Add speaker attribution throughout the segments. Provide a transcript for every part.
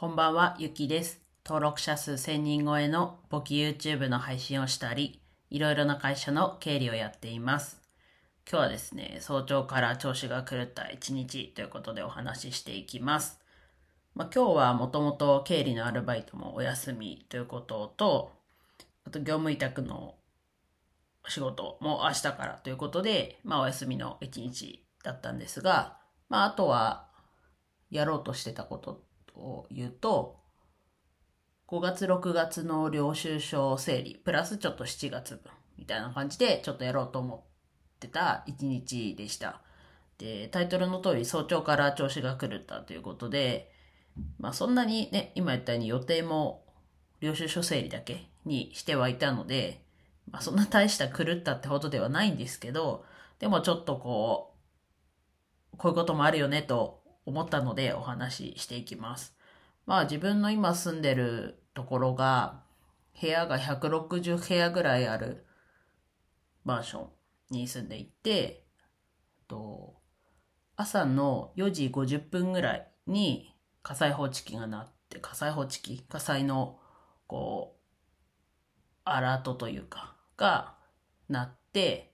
Speaker 1: こんばんは、ゆきです。登録者数1000人超えの簿記 YouTube の配信をしたり、いろいろな会社の経理をやっています。今日はですね、早朝から調子が狂った一日ということでお話ししていきます。まあ、今日はもともと経理のアルバイトもお休みということと、あと業務委託の仕事も明日からということで、まあお休みの一日だったんですが、まああとはやろうとしてたことを言うと、5月6月の領収書整理、プラスちょっと7月分みたいな感じでちょっとやろうと思ってた一日でした。で、タイトルの通り早朝から調子が狂ったということで、まあそんなにね、今言ったように予定も領収書整理だけにしてはいたので、まあそんな大した狂ったってほどではないんですけど、でもちょっとこう、こういうこともあるよねと思ったのでお話ししていきます。まあ自分の今住んでるところが部屋が160部屋ぐらいあるマンションに住んでいて、と朝の4時50分ぐらいに火災報知器が鳴って、火災報知器火災のこう、アラートというか、が鳴って、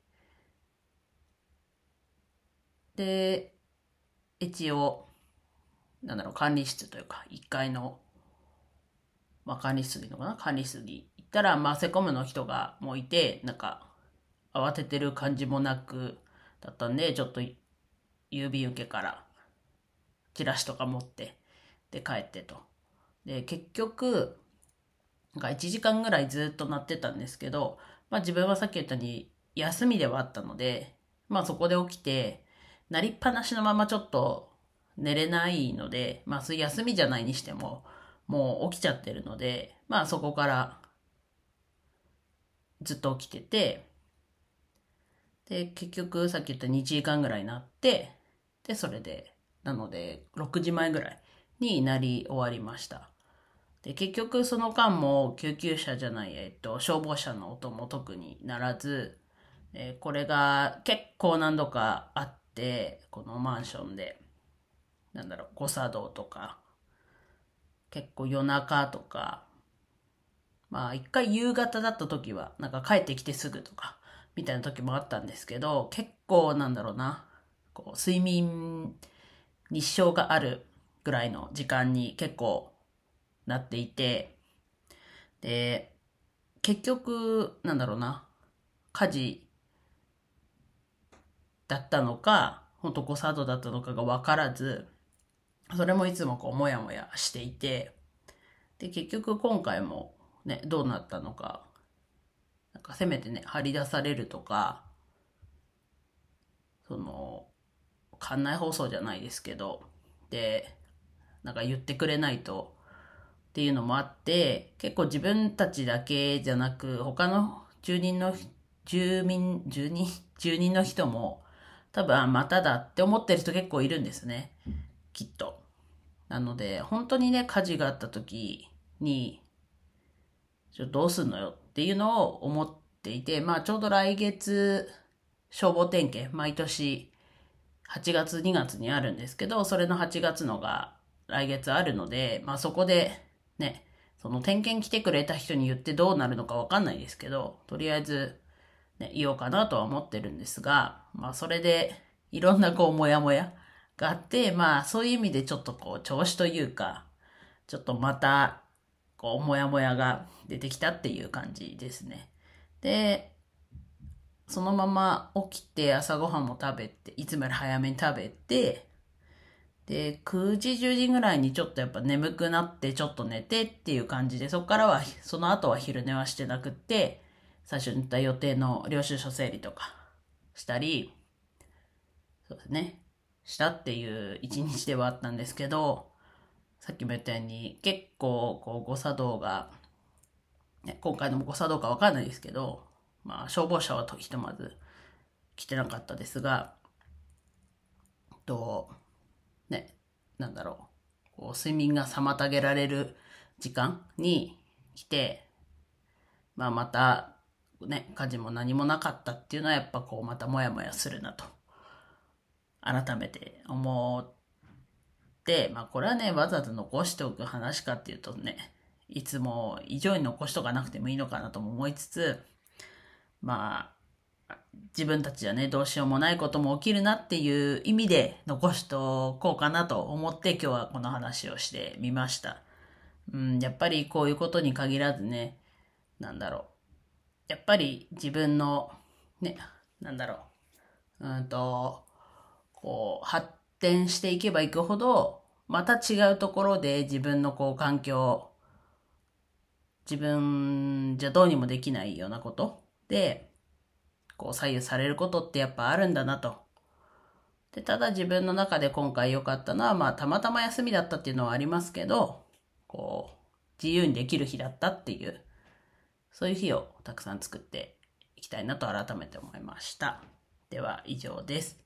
Speaker 1: で、一応、なんだろう、管理室というか、1階の、まあ管理室でいいのかな？管理室に行ったら、まあセコムの人がもういて、なんか、慌ててる感じもなく、だったんで、ちょっと郵便受けから、チラシとか持って、で、帰ってと。で、結局、なんか1時間ぐらいずっと鳴ってたんですけど、まあ自分はさっき言ったように休みではあったので、まあそこで起きて、鳴りっぱなしのままちょっと寝れないので、まあ休みじゃないにしても、もう起きちゃってるので、まあそこからずっと起きてて、で、結局さっき言った2時間ぐらいになって、で、それで、なので6時前ぐらいになり終わりました。で、結局その間も救急車じゃない、えっと、消防車の音も特にならず、えこれが結構何度かあって、このマンションで、なんだろう、誤作動とか、結構夜中とか、まあ一回夕方だった時は、なんか帰ってきてすぐとか、みたいな時もあったんですけど、結構なんだろうな、こう、睡眠日照があるぐらいの時間に結構なっていて、で、結局、なんだろうな、火事だったのか、本当誤作動だったのかが分からず、それもいつもこう、もやもやしていて、で、結局今回もね、どうなったのか、なんかせめてね、張り出されるとか、その、館内放送じゃないですけど、で、なんか言ってくれないと、っていうのもあって、結構自分たちだけじゃなく、他の住人の、住民、住人、住人の人も、多分、あまただって思ってる人結構いるんですね。きっと。なので、本当にね、火事があった時に、ちょどうすんのよっていうのを思っていて、まあちょうど来月、消防点検、毎年8月2月にあるんですけど、それの8月のが来月あるので、まあそこでね、その点検来てくれた人に言ってどうなるのかわかんないですけど、とりあえず、ね、言おうかなとは思ってるんですが、まあそれでいろんなこうモヤモヤがあって、まあそういう意味でちょっとこう調子というか、ちょっとまたこうモヤモヤが出てきたっていう感じですね。で、そのまま起きて朝ごはんも食べて、いつもより早めに食べて、で、9時、10時ぐらいにちょっとやっぱ眠くなって、ちょっと寝てっていう感じで、そこからは、その後は昼寝はしてなくって、最初に言った予定の領収書整理とかしたり、そうですね、したっていう一日ではあったんですけど、さっきも言ったように、結構、こう、誤作動が、ね、今回の誤作動かわかんないですけど、まあ、消防車はとひとまず来てなかったですが、と、ね、なんだろう、こう睡眠が妨げられる時間に来て、まあまた、ね、火事も何もなかったっていうのはやっぱこうまたモヤモヤするなと、改めて思って、まあこれはね、わざわざ残しておく話かっていうとね、いつも以上に残しとかなくてもいいのかなとも思いつつ、まあ、自分たちじゃね、どうしようもないことも起きるなっていう意味で残しとこうかなと思って今日はこの話をしてみました。うん、やっぱりこういうことに限らずね、なんだろう。やっぱり自分の、ね、なんだろう。うんと、こう、発展していけばいくほど、また違うところで自分のこう環境、自分じゃどうにもできないようなことで、こう左右されることってやっぱあるんだなと。で、ただ自分の中で今回良かったのは、まあたまたま休みだったっていうのはありますけど、こう、自由にできる日だったっていう、そういう日をたくさん作っていきたいなと改めて思いました。では以上です。